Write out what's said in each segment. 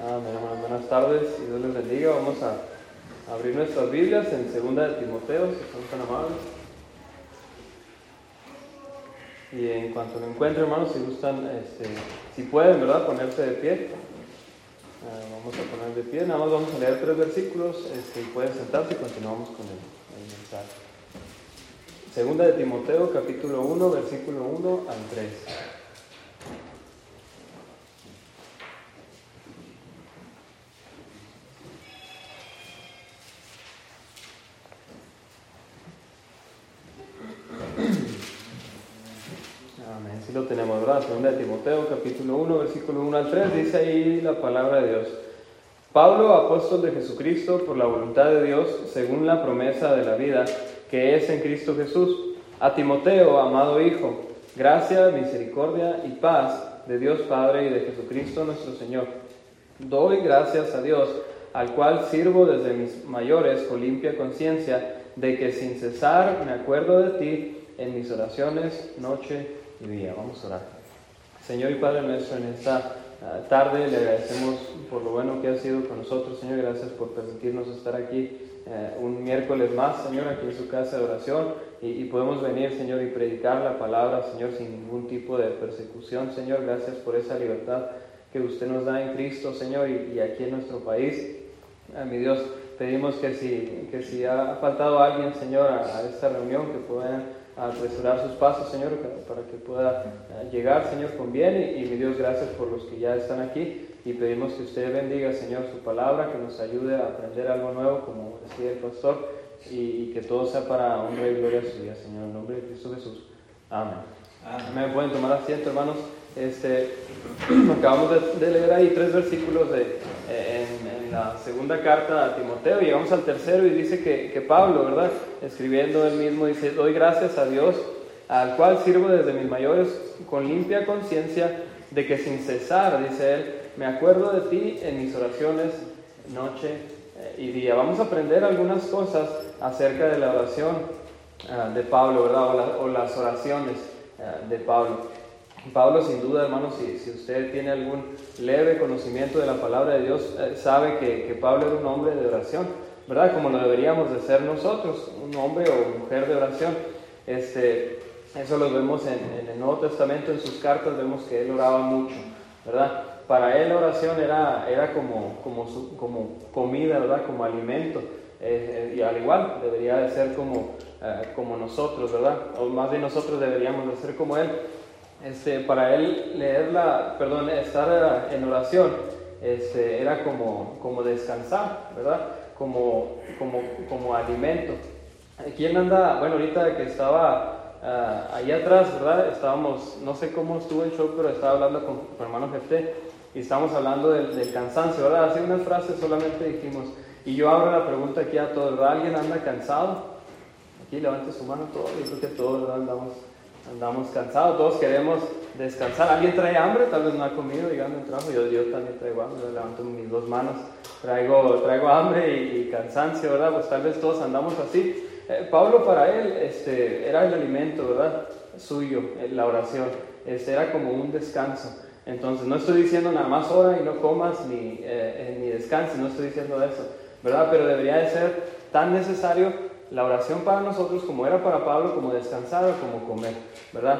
Buenas tardes y Dios les bendiga. Vamos a abrir nuestras Biblias en segunda de Timoteo, si son tan amables. Y en cuanto lo encuentren, hermanos, si gustan, este, si pueden, ¿verdad?, ponerse de pie. Ah, vamos a poner de pie. Nada más vamos a leer tres versículos este, y pueden sentarse y continuamos con el, el mensaje. Segunda de Timoteo, capítulo 1, versículo 1 al 3. Amén. Sí lo tenemos, ¿verdad? Segunda de Timoteo, capítulo 1, versículo 1 al 3, dice ahí la palabra de Dios. Pablo, apóstol de Jesucristo, por la voluntad de Dios, según la promesa de la vida que es en Cristo Jesús. A Timoteo, amado Hijo, gracia, misericordia y paz de Dios Padre y de Jesucristo nuestro Señor. Doy gracias a Dios, al cual sirvo desde mis mayores con limpia conciencia, de que sin cesar me acuerdo de ti en mis oraciones, noche y día. Vamos a orar. Señor y Padre nuestro, en esta uh, tarde le agradecemos por lo bueno que ha sido con nosotros. Señor, gracias por permitirnos estar aquí uh, un miércoles más, Señor, aquí en su casa de oración. Y, y, podemos venir, Señor, y predicar la palabra, Señor, sin ningún tipo de persecución. Señor, gracias por esa libertad que usted nos da en Cristo, Señor, y, y aquí en nuestro país. Uh, mi Dios, pedimos que si, que si ha faltado alguien, Señor, a, a esta reunión, que puedan a apresurar sus pasos, Señor, para que pueda llegar, Señor, con bien. Y, y, mi Dios, gracias por los que ya están aquí. Y pedimos que usted bendiga, Señor, su palabra, que nos ayude a aprender algo nuevo, como decía el pastor, y, y que todo sea para honra y gloria suya, Señor, en nombre de Cristo Jesús. Amén. Amén. Pueden tomar asiento, hermanos. Este, acabamos de, de, leer ahí tres versículos de, la segunda carta a Timoteo, llegamos al tercero y dice que, que, Pablo, ¿verdad? Escribiendo él mismo, dice, doy gracias a Dios, al cual sirvo desde mis mayores con limpia conciencia de que sin cesar, dice él, me acuerdo de ti en mis oraciones noche y día. Vamos a aprender algunas cosas acerca de la oración uh, de Pablo, ¿verdad? O, la, o las oraciones uh, de Pablo. Pablo, sin duda, hermanos, si, si, usted tiene algún leve conocimiento de la palabra de Dios, eh, sabe que, que, Pablo era un hombre de oración, ¿verdad? Como lo deberíamos de ser nosotros, un hombre o mujer de oración. Este, eso lo vemos en, el Nuevo Testamento, en sus cartas, vemos que él oraba mucho, ¿verdad? Para él la oración era, era como, como, como comida, ¿verdad? Como alimento. Eh, y al igual, debería de ser como, eh, como nosotros, ¿verdad? O más bien nosotros deberíamos de ser como él este, para él leerla, perdón, estar en oración, este, era como, como descansar, ¿verdad? Como, como, como alimento. ¿Quién anda? Bueno, ahorita que estaba uh, atrás, ¿verdad? Estábamos, no sé cómo estuvo el show, pero estaba hablando con, con hermano Jefté y estábamos hablando del, del, cansancio, ¿verdad? Así unas frases solamente dijimos. Y yo abro la pregunta aquí a todos, ¿verdad? ¿Alguien anda cansado? Aquí levante su mano todos, yo creo que todos, ¿verdad? Andamos andamos cansados, todos queremos descansar. ¿Alguien trae hambre? Tal vez no ha comido llegando al trabajo. Yo, yo también traigo hambre, levanto mis dos manos. Traigo, traigo hambre y, y, cansancio, ¿verdad? Pues tal vez todos andamos así. Eh, Pablo para él este, era el alimento, ¿verdad? Suyo, eh, la oración. Este, era como un descanso. Entonces no estoy diciendo nada más ora y no comas ni, eh, ni descanses, no estoy diciendo eso, ¿verdad? Pero debería de ser tan necesario la oración para nosotros como era para Pablo, como descansar o como comer, ¿verdad?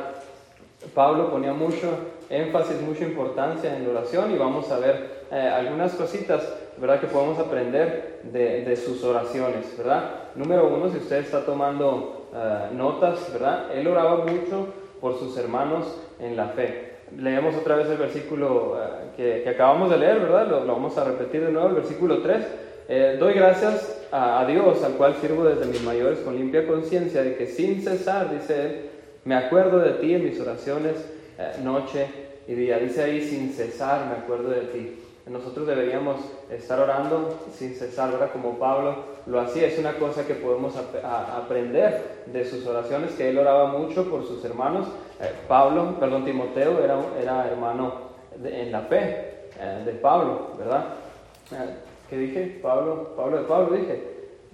Pablo ponía mucho énfasis, mucha importancia en la oración y vamos a ver eh, algunas cositas, ¿verdad? Que podemos aprender de, sus oraciones, ¿verdad? Número uno, si usted está tomando uh, notas, ¿verdad? Él oraba mucho por sus hermanos en la fe. Leemos otra vez el versículo uh, que, acabamos de leer, ¿verdad? Lo, lo, vamos a repetir de nuevo, el versículo 3. Eh, doy gracias a, Dios, al cual sirvo desde mis mayores con limpia conciencia, de que sin cesar, dice él, me acuerdo de ti en mis oraciones eh, noche y día. Dice ahí, sin cesar, me acuerdo de ti. Nosotros deberíamos estar orando sin cesar, ¿verdad? Como Pablo lo hacía. Es una cosa que podemos aprender de sus oraciones, que él oraba mucho por sus hermanos. Eh, Pablo, perdón, Timoteo era, era hermano en la fe eh, de Pablo, ¿verdad? ¿Qué dije? Pablo, Pablo Pablo dije.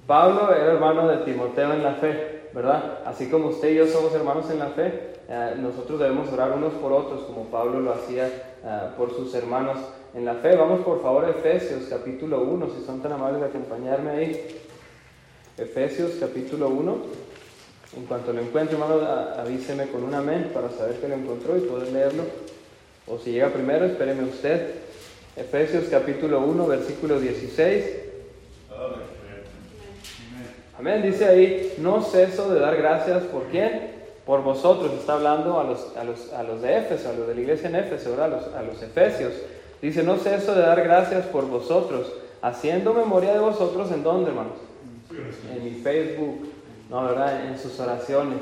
Pablo era hermano de Timoteo en la fe, ¿verdad? Así como usted y yo somos hermanos en la fe, eh, nosotros debemos orar unos por otros, como Pablo lo hacía eh, por sus hermanos en la fe. Vamos por favor a Efesios capítulo 1, si son tan amables de acompañarme ahí. Efesios capítulo 1. En cuanto lo encuentre, hermano, avíseme con un amén para saber que lo encontró y poder leerlo. O si llega primero, espéreme usted. Efesios capítulo 1, versículo 16. Amén. Dice ahí, no ceso de dar gracias por quién? Por vosotros. Está hablando a los, a los, a los de Éfeso, a los de la iglesia en Éfeso, A los, a los efesios. Dice, no ceso de dar gracias por vosotros, haciendo memoria de vosotros en dónde, hermanos? En mi Facebook, ¿no? ¿verdad? En sus oraciones,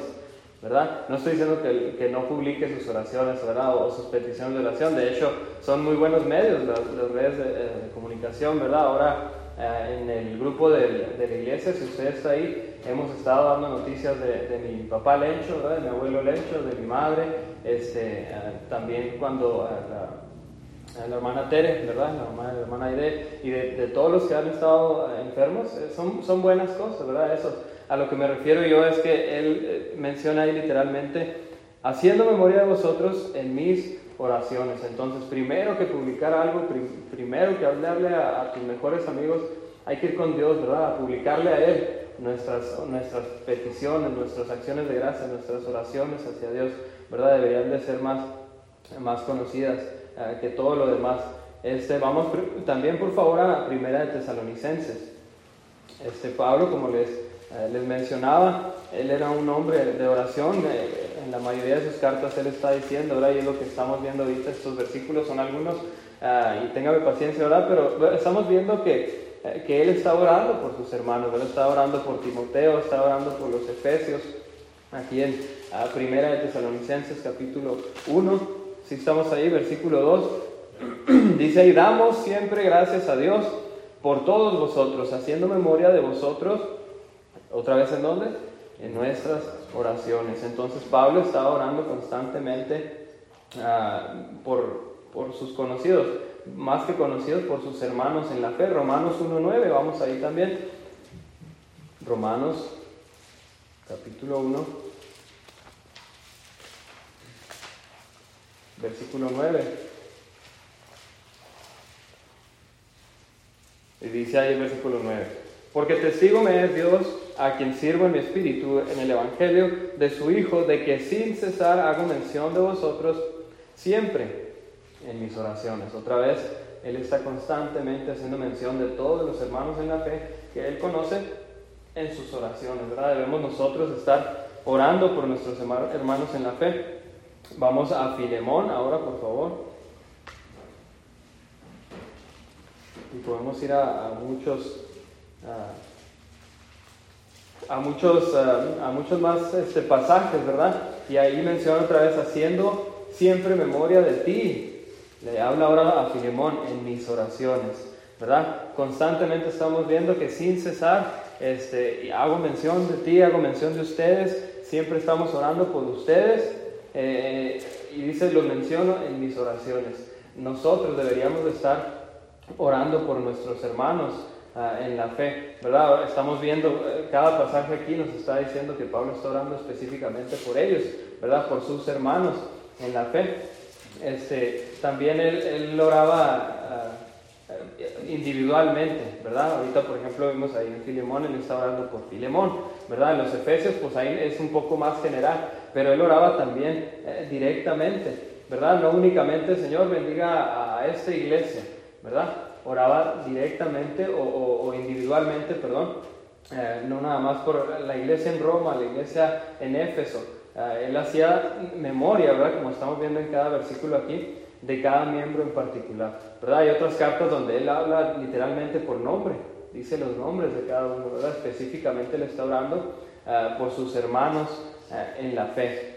¿verdad? No estoy diciendo que, que no publique sus oraciones, ¿verdad? O, sus peticiones de oración. De hecho, son muy buenos medios las, redes de, de, comunicación, ¿verdad? Ahora eh, en el grupo de, de, la iglesia, si usted está ahí, hemos estado dando noticias de, de mi papá Lencho, ¿verdad? De mi abuelo Lencho, de mi madre, este, eh, también cuando eh, la, la, hermana Tere, ¿verdad? La, mamá, la hermana Aide, y de, todos los que han estado enfermos, son, son buenas cosas, ¿verdad? Eso, a lo que me refiero yo es que él menciona ahí literalmente, haciendo memoria de vosotros en mis oraciones. Entonces, primero que publicar algo, primero que hablarle a, a, tus mejores amigos, hay que ir con Dios, ¿verdad? A publicarle a Él nuestras, nuestras peticiones, nuestras acciones de gracia, nuestras oraciones hacia Dios, ¿verdad? Deberían de ser más, más conocidas eh, que todo lo demás. Este, vamos también, por favor, a Primera de Tesalonicenses. Este, Pablo, como les, eh, les mencionaba, él era un hombre de oración. Eh, la mayoría de sus cartas él está diciendo, ¿verdad? Y es lo que estamos viendo ahorita, estos versículos son algunos, uh, y téngame paciencia, ¿verdad? Pero estamos viendo que, uh, que él está orando por sus hermanos, él está orando por Timoteo, está orando por los Efesios, aquí en uh, Primera de Tesalonicenses capítulo 1, si estamos ahí, versículo 2, dice ahí, damos siempre gracias a Dios por todos vosotros, haciendo memoria de vosotros, otra vez en dónde? En nuestras oraciones. Entonces Pablo estaba orando constantemente uh, por, por, sus conocidos, más que conocidos por sus hermanos en la fe. Romanos 1.9, vamos ahí también. Romanos capítulo 1, versículo 9. Y dice ahí versículo 9, porque testigo me es Dios a quien sirvo en mi espíritu en el Evangelio de su Hijo, de que sin cesar hago mención de vosotros siempre en mis oraciones. Otra vez, Él está constantemente haciendo mención de todos los hermanos en la fe que Él conoce en sus oraciones, ¿verdad? Debemos nosotros estar orando por nuestros hermanos en la fe. Vamos a Filemón ahora, por favor. Y podemos ir a, a muchos muchos, a muchos más este, pasajes, ¿verdad? Y ahí menciona otra vez, haciendo siempre memoria de ti. Le habla ahora a Filemón en mis oraciones, ¿verdad? Constantemente estamos viendo que sin cesar, este, hago mención de ti, hago mención de ustedes, siempre estamos orando por ustedes. Eh, y dice, lo menciono en mis oraciones. Nosotros deberíamos de estar orando por nuestros hermanos, uh, en la fe, ¿verdad? Estamos viendo, eh, cada pasaje aquí nos está diciendo que Pablo está orando específicamente por ellos, ¿verdad? Por sus hermanos en la fe. Este, también él, él oraba uh, individualmente, ¿verdad? Ahorita, por ejemplo, vimos ahí en Filemón, él está orando por Filemón, ¿verdad? En los Efesios, pues ahí es un poco más general, pero él oraba también eh, directamente, ¿verdad? No únicamente, Señor, bendiga a esta iglesia, ¿verdad? Oraba directamente o, individualmente, perdón, eh, no nada más por la iglesia en Roma, la iglesia en Éfeso. Eh, él hacía memoria, ¿verdad? Como estamos viendo en cada versículo aquí, de cada miembro en particular, ¿verdad? Hay otras cartas donde él habla literalmente por nombre, dice los nombres de cada uno, ¿verdad? Específicamente le está orando eh, por sus hermanos en la fe.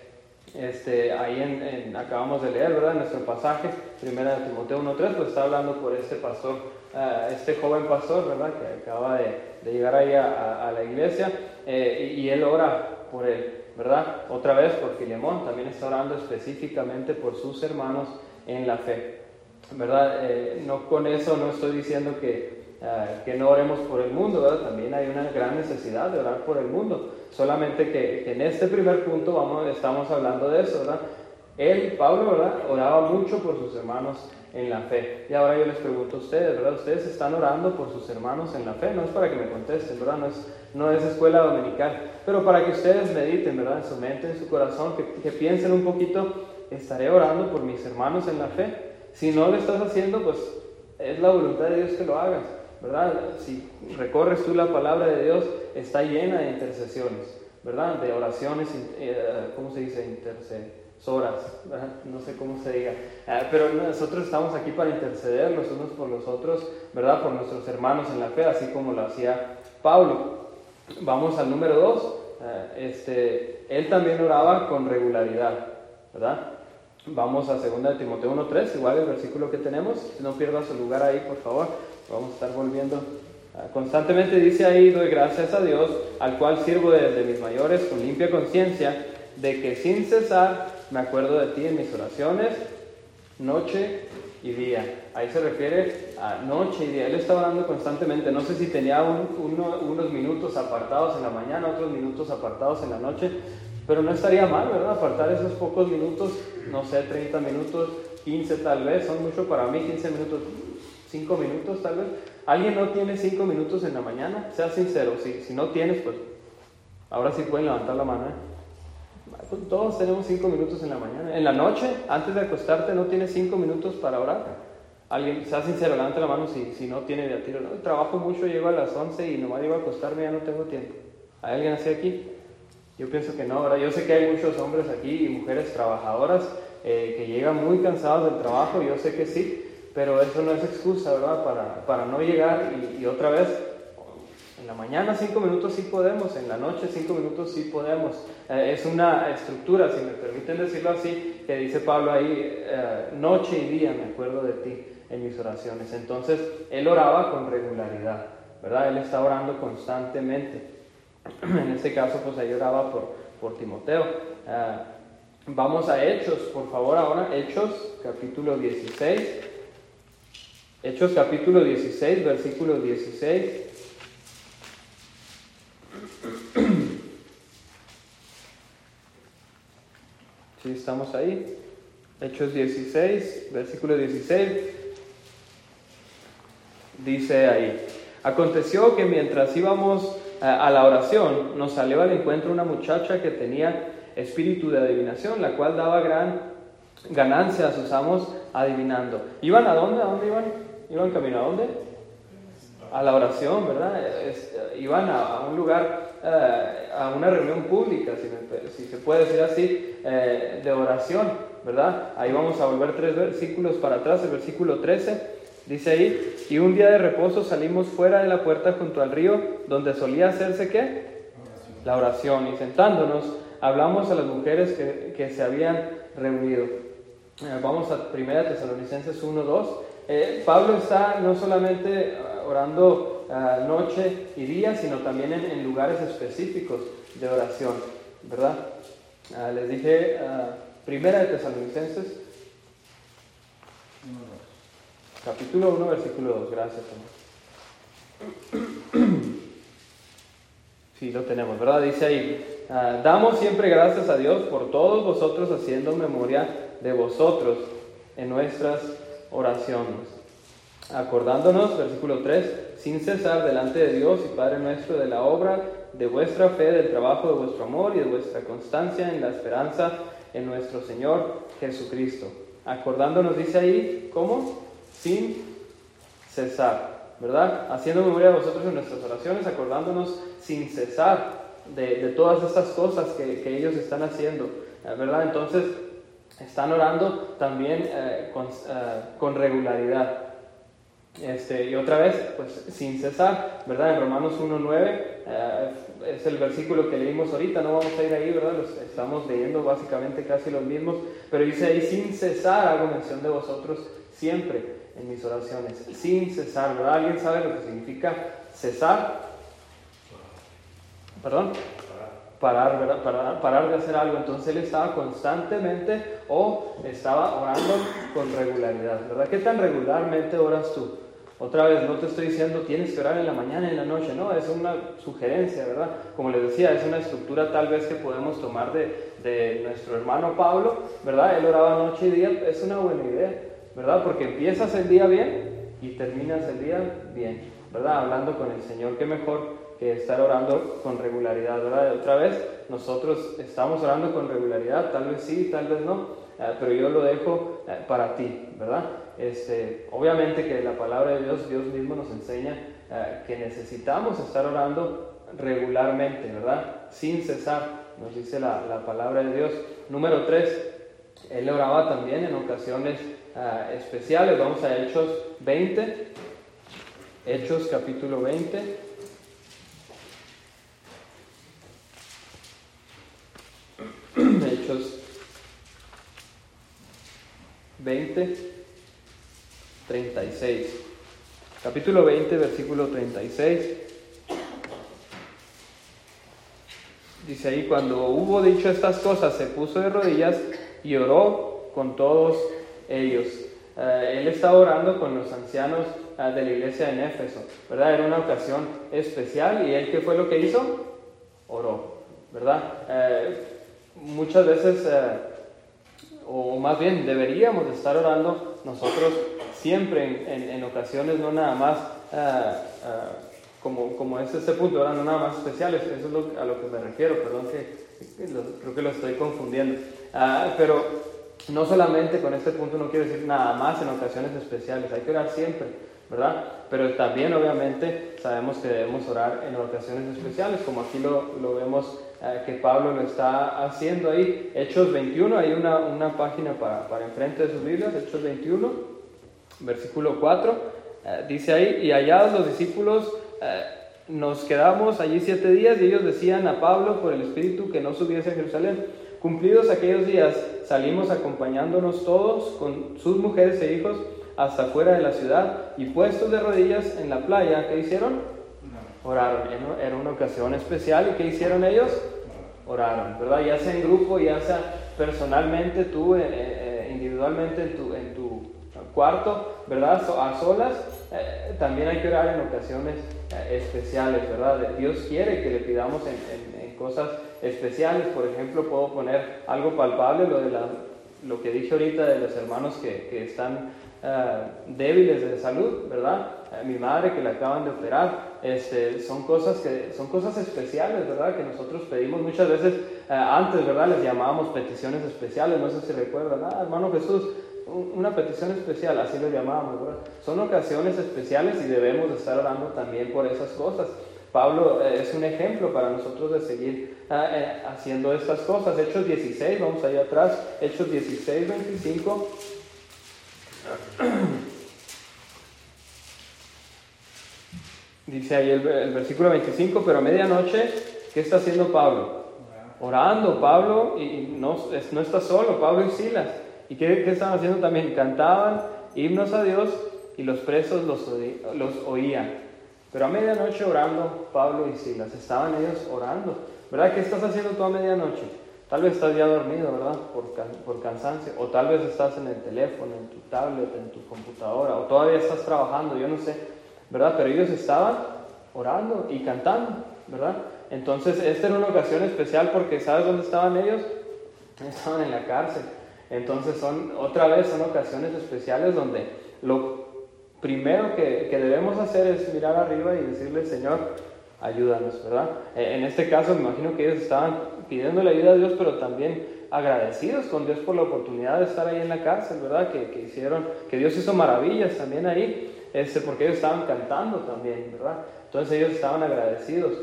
Este, ahí en, acabamos de leer, ¿verdad? Nuestro pasaje, primera de Timoteo 1.3, pues está hablando por este pastor, uh, este joven pastor, ¿verdad? Que acaba de, de llegar ahí a, la iglesia eh, y, él ora por él, ¿verdad? Otra vez por Filemón, también está orando específicamente por sus hermanos en la fe, ¿verdad? Eh, no con eso no estoy diciendo que eh, que no oremos por el mundo, ¿verdad? También hay una gran necesidad de orar por el mundo. Solamente que, en este primer punto vamos, estamos hablando de eso, ¿verdad? Él, Pablo, ¿verdad? Oraba mucho por sus hermanos en la fe. Y ahora yo les pregunto a ustedes, ¿verdad? Ustedes están orando por sus hermanos en la fe, no es para que me contesten, ¿verdad? No es, no es escuela dominical, pero para que ustedes mediten, ¿verdad? En su mente, en su corazón, que, que piensen un poquito, estaré orando por mis hermanos en la fe. Si no lo estás haciendo, pues es la voluntad de Dios que lo hagas, ¿verdad? Si recorres tú la palabra de Dios, está llena de intercesiones, ¿verdad? De oraciones, eh, ¿cómo se dice? ¿Verdad? no sé cómo se diga. Ah, pero nosotros estamos aquí para interceder los unos por los otros, ¿verdad? Por nuestros hermanos en la fe, así como lo hacía Pablo. Vamos al número dos. Ah, este, él también oraba con regularidad, ¿verdad? Vamos a 2 de Timoteo 1.3, igual el versículo que tenemos. No pierda su lugar ahí, por favor. Vamos a estar volviendo. Ah, constantemente dice ahí, doy gracias a Dios, al cual sirvo desde mis mayores con limpia conciencia, de que sin cesar me acuerdo de ti en mis oraciones, noche y día. Ahí se refiere a noche y día. Él está orando constantemente. No sé si tenía unos minutos apartados en la mañana, otros minutos apartados en la noche, pero no estaría mal, ¿verdad? Apartar esos pocos minutos, no sé, 30 minutos, 15 tal vez, son mucho para mí, 15 minutos, 5 minutos tal vez. ¿Alguien no tiene 5 minutos en la mañana? Sea sincero, si, si no tienes, pues ahora sí pueden levantar la mano. ¿eh? Todos tenemos 5 minutos en la mañana. En la noche, antes de acostarte, ¿no tienes 5 minutos para orar? Alguien, sea sincero, levanta la mano si, si no tiene de tiro. No, trabajo mucho, llego a las 11 y nomás llego a acostarme, ya no tengo tiempo. ¿Hay alguien así aquí? Yo pienso que no, ¿verdad? Yo sé que hay muchos hombres aquí y mujeres trabajadoras eh, que llegan muy cansados del trabajo, yo sé que sí, pero eso no es excusa, ¿verdad? Para, para no llegar y, otra vez, en la mañana cinco minutos sí podemos, en la noche cinco minutos sí podemos. Eh, es una estructura, si me permiten decirlo así, que dice Pablo ahí, eh, noche y día me acuerdo de ti en mis oraciones. Entonces, él oraba con regularidad, ¿verdad? Él está orando constantemente. En este caso, pues ahí oraba por, por Timoteo. Ah, vamos a Hechos, por favor, ahora. Hechos, capítulo 16. Hechos, capítulo 16, versículo 16. Estamos ahí. Hechos 16, versículo 16. Dice ahí, aconteció que mientras íbamos a la oración, nos salió al encuentro una muchacha que tenía espíritu de adivinación, la cual daba gran ganancia a sus amos adivinando. ¿Iban a dónde? ¿A dónde iban? ¿Iban camino a dónde? A la oración, ¿verdad? iban a, un lugar, eh, a una reunión pública, si, se puede decir así, eh, de oración, ¿verdad? Ahí vamos a volver tres versículos para atrás, el versículo 13 Dice ahí, y un día de reposo salimos fuera de la puerta junto al río, donde solía hacerse qué? La oración. Y sentándonos, hablamos a las mujeres que, se habían reunido. Eh, vamos a 1 Tesalonicenses 1, 2. Eh, Pablo está no solamente eh, orando noche y día, sino también en, lugares específicos de oración, ¿verdad? les dije, Primera de Tesalonicenses Capítulo 1, versículo 2. Gracias, Sí, lo tenemos, ¿verdad? Dice ahí, ah, damos siempre gracias a Dios por todos vosotros haciendo memoria de vosotros en nuestras oraciones. Acordándonos, versículo 3, sin cesar delante de Dios y Padre nuestro de la obra de vuestra fe, del trabajo de vuestro amor y de vuestra constancia en la esperanza en nuestro Señor Jesucristo. Acordándonos, dice ahí, ¿cómo? sin cesar, ¿verdad? Haciendo memoria de vosotros en nuestras oraciones, acordándonos sin cesar de, todas estas cosas que, ellos están haciendo, ¿verdad? Entonces, están orando también eh, eh, con, regularidad. Este, y otra vez, pues sin cesar, ¿verdad? En Romanos 1.9 eh, es el versículo que leímos ahorita, no vamos a ir ahí, ¿verdad? Estamos leyendo básicamente casi los mismos, pero dice ahí sin cesar, hago mención de vosotros siempre en mis oraciones, sin cesar. ¿verdad? ¿Alguien sabe lo que significa cesar? ¿Perdón? Parar, ¿verdad? Parar, parar de hacer algo. Entonces él estaba constantemente o estaba orando con regularidad, ¿verdad? ¿Qué tan regularmente oras tú? Otra vez, no te estoy diciendo tienes que orar en la mañana y en la noche, no, es una sugerencia, ¿verdad? Como les decía, es una estructura tal vez que podemos tomar de, de nuestro hermano Pablo, ¿verdad? Él oraba noche y día, es una buena idea, ¿verdad? Porque empiezas el día bien y terminas el día bien, ¿verdad? Hablando con el Señor, qué mejor que estar orando con regularidad, ¿verdad? Otra vez, nosotros estamos orando con regularidad, tal vez sí, tal vez no, eh, pero yo lo dejo eh, para ti, ¿verdad? Este, obviamente que la palabra de Dios, Dios mismo nos enseña eh, que necesitamos estar orando regularmente, ¿verdad? Sin cesar, nos dice la, palabra de Dios. Número 3, él oraba también en ocasiones especiales. Vamos a Hechos 20, Hechos capítulo 20. Hechos 20, 36. Capítulo 20, versículo 36. Dice ahí, cuando hubo dicho estas cosas, se puso de rodillas y oró con todos ellos. Eh, él estaba orando con los ancianos eh, de la iglesia en Éfeso, ¿verdad? Era una ocasión especial y él, ¿qué fue lo que hizo? Oró, ¿verdad? Eh, muchas veces o más bien deberíamos estar orando nosotros siempre en, ocasiones, no nada más ah, ah, como, como es este punto, ahora no nada más especiales, eso es a lo que me refiero, perdón que, creo que lo estoy confundiendo, ah, pero no solamente con este punto no quiero decir nada más en ocasiones especiales, hay que orar siempre, ¿verdad? Pero también obviamente sabemos que debemos orar en ocasiones especiales, como aquí lo, lo vemos que Pablo lo está haciendo ahí. Hechos 21, hay una, una página para, para, enfrente de sus Biblias, Hechos 21, versículo 4, eh, dice ahí, y hallados los discípulos, eh, nos quedamos allí siete días y ellos decían a Pablo por el Espíritu que no subiese a Jerusalén. Cumplidos aquellos días, salimos acompañándonos todos con sus mujeres e hijos hasta fuera de la ciudad y puestos de rodillas en la playa, ¿qué hicieron? oraron. Era una ocasión especial y ¿qué hicieron ellos? Oraron, ¿verdad? Ya sea en grupo, ya sea personalmente, tú eh, individualmente en tu, en tu cuarto, ¿verdad? A solas, eh, también hay que orar en ocasiones especiales, ¿verdad? Dios quiere que le pidamos en, cosas especiales, por ejemplo, puedo poner algo palpable, lo, de la, lo que dije ahorita de los hermanos que, que están débiles de salud, ¿verdad? mi madre que le acaban de operar, este, son, cosas que, son cosas especiales, ¿verdad? Que nosotros pedimos muchas veces, eh, antes, ¿verdad? Les llamábamos peticiones especiales, no sé si recuerdan, ah, hermano Jesús, una petición especial, así lo llamábamos, ¿verdad? Son ocasiones especiales y debemos estar orando también por esas cosas. Pablo eh, es un ejemplo para nosotros de seguir eh, haciendo estas cosas. Hechos 16, vamos allá atrás, Hechos 16, 25. Dice ahí el, versículo 25, pero a medianoche, ¿qué está haciendo Pablo? Orando, Pablo, y no, no está solo, Pablo y Silas. ¿Y qué, qué estaban haciendo también? Cantaban himnos a Dios y los presos los, los oían. Pero a medianoche orando, Pablo y Silas, estaban ellos orando. ¿Verdad? ¿Qué estás haciendo tú a medianoche? Tal vez estás ya dormido, ¿verdad? Por, por, cansancio. O tal vez estás en el teléfono, en tu tablet, en tu computadora. O todavía estás trabajando, yo no sé. ¿verdad? Pero ellos estaban orando y cantando, ¿verdad? Entonces, esta era una ocasión especial porque ¿sabes dónde estaban ellos? Estaban en la cárcel. Entonces, son, otra vez son ocasiones especiales donde lo primero que, que debemos hacer es mirar arriba y decirle, Señor, ayúdanos, ¿verdad? E, en este caso, me imagino que ellos estaban pidiendo la ayuda a Dios, pero también agradecidos con Dios por la oportunidad de estar ahí en la cárcel, ¿verdad? Que, que hicieron, que Dios hizo maravillas también ahí este, porque ellos estaban cantando también, ¿verdad? Entonces ellos estaban agradecidos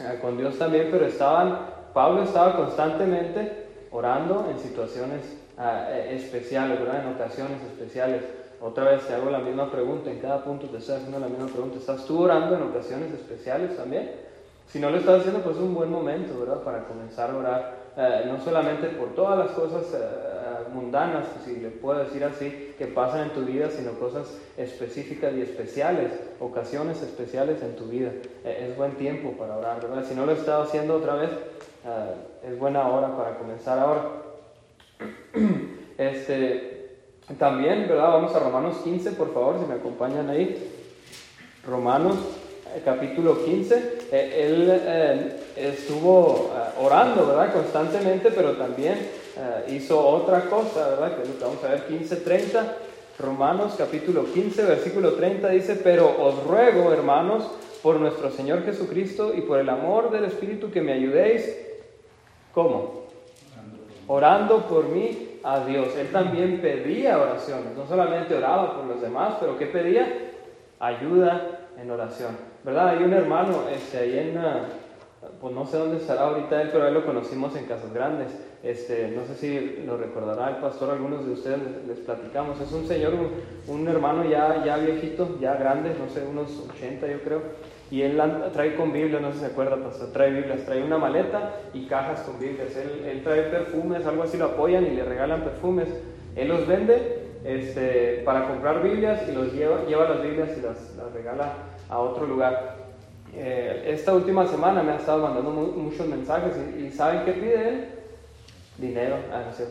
eh, con Dios también, pero estaban, Pablo estaba constantemente orando en situaciones ah, eh, especiales, ¿verdad? En ocasiones especiales. Otra vez te hago la misma pregunta, en cada punto te estoy haciendo la misma pregunta. ¿Estás tú orando en ocasiones especiales también? Si no lo estás haciendo, pues es un buen momento, ¿verdad? Para comenzar a orar, eh, no solamente por todas las cosas mundanas, si le puedo decir así, que pasan en tu vida, sino cosas específicas y especiales, ocasiones especiales en tu vida. Eh, es buen tiempo para orar, ¿verdad? Si no lo he haciendo otra vez, eh, es buena hora para comenzar ahora. Este, también, ¿verdad? Vamos a Romanos 15, por favor, si me acompañan ahí. Romanos eh, capítulo 15. Eh, él estuvo orando, ¿verdad? Constantemente, pero también hizo otra cosa, ¿verdad? Que vamos a ver 15.30. Romanos capítulo 15, versículo 30 dice, pero os ruego, hermanos, por nuestro Señor Jesucristo y por el amor del Espíritu que me ayudéis. ¿Cómo? Orando por mí a Dios. Él también pedía oraciones, no solamente oraba por los demás, pero ¿qué pedía? Ayuda en oración. ¿Verdad? Hay un hermano este, ahí en, ah, pues no sé dónde estará ahorita él, pero él lo conocimos en Casas Grandes. Este, no sé si lo recordará el pastor, algunos de ustedes les, platicamos. Es un señor, un, hermano ya, ya viejito, ya grande, no sé, unos 80 yo creo. Y él trae con Biblia, no sé si se acuerda, pastor, trae Biblias, trae una maleta y cajas con Biblias. Él, él trae perfumes, algo así lo apoyan y le regalan perfumes. Él los vende este, para comprar Biblias y los lleva, lleva las Biblias y las, las regala a otro lugar. Eh, esta última semana me ha estado mandando muchos mensajes y, ¿saben qué pide él? Dinero. Ah, no sé.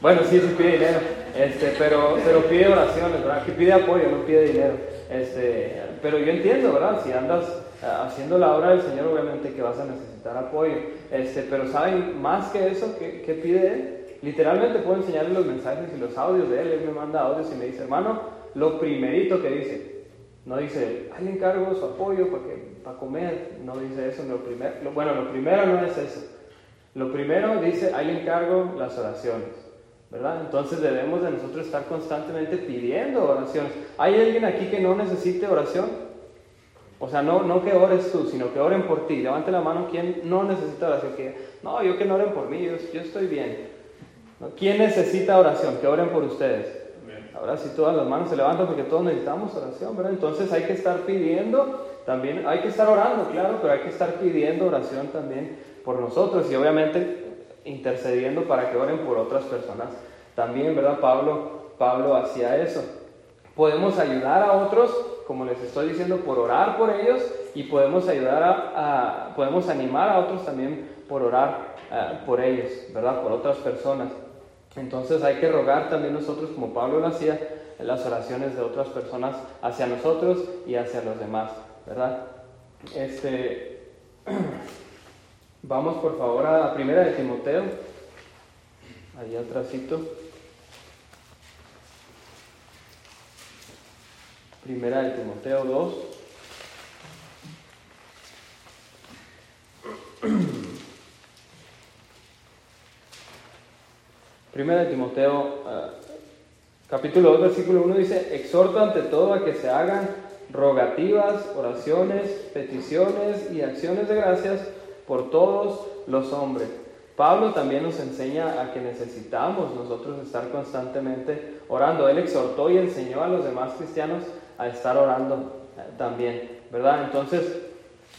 Bueno, sí, sí pide dinero, este, pero, pero pide oraciones, ¿verdad? Que pide apoyo, no pide dinero. Este, pero yo entiendo, ¿verdad? Si andas eh, haciendo la obra del Señor, obviamente que vas a necesitar apoyo. Este, pero ¿saben más que eso? ¿Qué, qué pide él? Literalmente puedo enseñarle los mensajes y los audios de él. Él me manda audios y me dice, hermano, lo primerito que dice, no dice, ahí le encargo su apoyo para, que, para comer, no dice eso. Lo primero, bueno, lo primero no es eso. Lo primero dice, le encargo las oraciones. ¿Verdad? Entonces debemos de nosotros estar constantemente pidiendo oraciones. ¿Hay alguien aquí que no necesite oración? O sea, no, no que ores tú, sino que oren por ti. Levante la mano quien no necesita oración. Que, no, yo que no oren por mí, yo, yo estoy bien. ¿Quién necesita oración? Que oren por ustedes. Ahora sí todas las manos se levantan porque todos necesitamos oración, ¿verdad? Entonces hay que estar pidiendo, también hay que estar orando, claro, pero hay que estar pidiendo oración también por nosotros y obviamente intercediendo para que oren por otras personas. También, ¿verdad? Pablo, Pablo hacía eso. Podemos ayudar a otros, como les estoy diciendo, por orar por ellos y podemos ayudar a, podemos animar a otros también por orar eh, por ellos, ¿verdad? Por otras personas. Entonces hay que rogar también nosotros, como Pablo lo hacía, las oraciones de otras personas hacia nosotros y hacia los demás, ¿verdad? Este, vamos por favor a primera de Timoteo, ahí atrásito. Primera de Timoteo 2. Primera de Timoteo, ah, capítulo 2, versículo 1 dice, exhorto ante todo a que se hagan rogativas, oraciones, peticiones y acciones de gracias por todos los hombres. Pablo también nos enseña a que necesitamos nosotros estar constantemente orando. Él exhortó y enseñó a los demás cristianos a estar orando eh, también, ¿verdad? Entonces,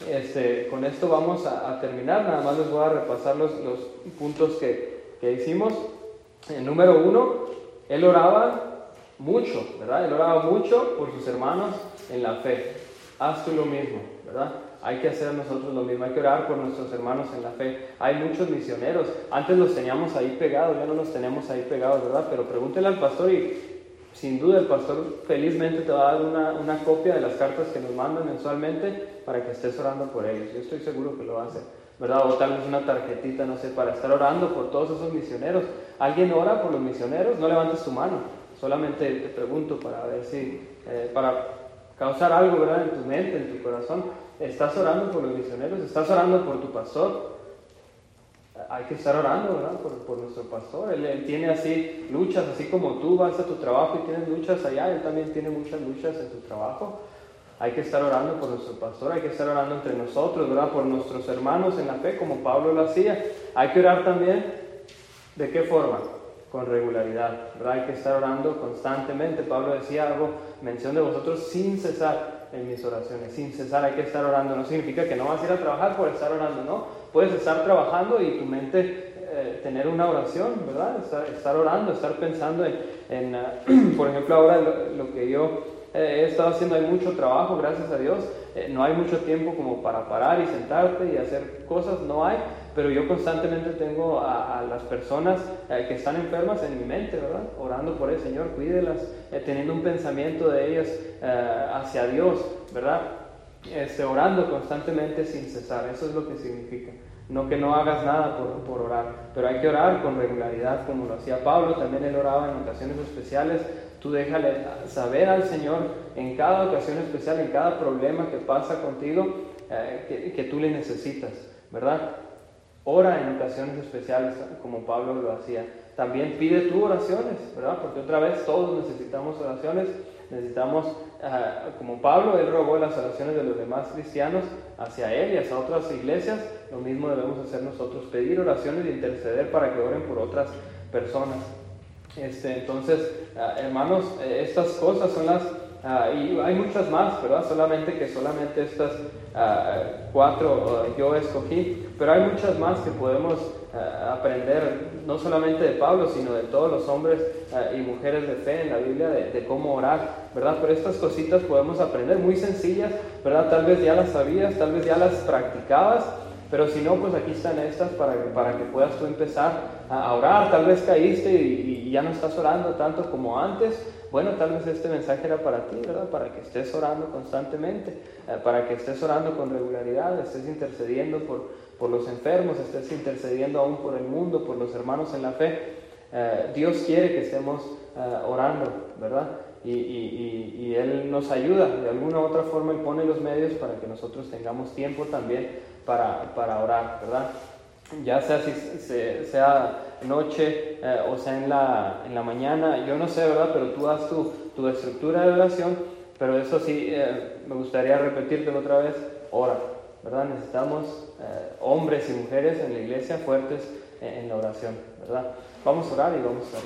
este, con esto vamos a, terminar. Nada más les voy a repasar los, los puntos que, que hicimos. El número uno, él oraba mucho, ¿verdad? Él oraba mucho por sus hermanos en la fe. Haz tú lo mismo, ¿verdad? Hay que hacer nosotros lo mismo, hay que orar por nuestros hermanos en la fe. Hay muchos misioneros, antes los teníamos ahí pegados, ya no los tenemos ahí pegados, ¿verdad? Pero pregúntele al pastor y sin duda el pastor felizmente te va a dar una, una copia de las cartas que nos mandan mensualmente para que estés orando por ellos. Yo estoy seguro que lo va a hacer. ¿verdad? O tal vez una tarjetita, no sé, para estar orando por todos esos misioneros. ¿Alguien ora por los misioneros? No levantes tu mano, solamente te pregunto para ver si, eh, para causar algo, ¿verdad? En tu mente, en tu corazón. ¿Estás orando por los misioneros? ¿Estás orando por tu pastor? Hay que estar orando, ¿verdad? Por, nuestro pastor. Él, tiene así luchas, así como tú vas a tu trabajo y tienes luchas allá, él también tiene muchas luchas en tu trabajo. Hay que estar orando por nuestro pastor, hay que estar orando entre nosotros, ¿verdad? Por nuestros hermanos en la fe, como Pablo lo hacía. Hay que orar también, ¿de qué forma? Con regularidad. Hay que estar orando constantemente. Pablo decía algo, mención de vosotros sin cesar en mis oraciones, sin cesar hay que estar orando. No significa que no vas a ir a trabajar por estar orando, ¿no? Puedes estar trabajando y tu mente eh, tener una oración, ¿verdad? Estar, orando, estar pensando en, en por ejemplo, ahora lo, que yo eh, he estado haciendo, hay mucho trabajo, gracias a Dios, eh, no hay mucho tiempo como para parar y sentarte y hacer cosas, no hay, pero yo constantemente tengo a, las personas eh, que están enfermas en mi mente, ¿verdad? Orando por el Señor, cuídelas, teniendo un pensamiento de ellas hacia Dios, ¿verdad? Este, orando constantemente sin cesar, eso es lo que significa. No que no hagas nada por, por, orar, pero hay que orar con regularidad, como lo hacía Pablo, también él oraba en ocasiones especiales. Tú déjale saber al Señor en cada ocasión especial, en cada problema que pasa contigo, eh, que, que, tú le necesitas, ¿verdad? Ora en ocasiones especiales, como Pablo lo hacía. También pide tú oraciones, ¿verdad? Porque otra vez todos necesitamos oraciones necesitamos, ah, como Pablo, él robó las oraciones de los demás cristianos hacia él y hacia otras iglesias, lo mismo debemos hacer nosotros, pedir oraciones y interceder para que oren por otras personas. Este, entonces, ah, hermanos, eh, estas cosas son las Ah, y hay muchas más, ¿verdad? Solamente que solamente estas ah, cuatro ah, yo escogí, pero hay muchas más que podemos aprender, no solamente de Pablo, sino de todos los hombres y mujeres de fe en la Biblia, de, de, cómo orar, ¿verdad? Pero estas cositas podemos aprender muy sencillas, ¿verdad? Tal vez ya las sabías, tal vez ya las practicabas, pero si no, pues aquí están estas para, para que puedas tú empezar a orar. Tal vez caíste y, y ya no estás orando tanto como antes, bueno, tal vez este mensaje era para ti, ¿verdad? Para que estés orando constantemente, eh, para que estés orando con regularidad, estés intercediendo por, por los enfermos, estés intercediendo aún por el mundo, por los hermanos en la fe. Eh, Dios quiere que estemos eh, orando, ¿verdad? Y, y, y, Él nos ayuda, de alguna u otra forma Él pone los medios para que nosotros tengamos tiempo también para, para orar, ¿verdad? Ya sea si sea noche eh, o sea en la, en la mañana, yo no sé, ¿verdad? Pero tú haz tu, tu estructura de oración, pero eso sí, eh, me gustaría repetirte otra vez, ora, ¿verdad? Necesitamos eh, hombres y mujeres en la iglesia fuertes en, en la oración, ¿verdad? Vamos a orar y vamos a estar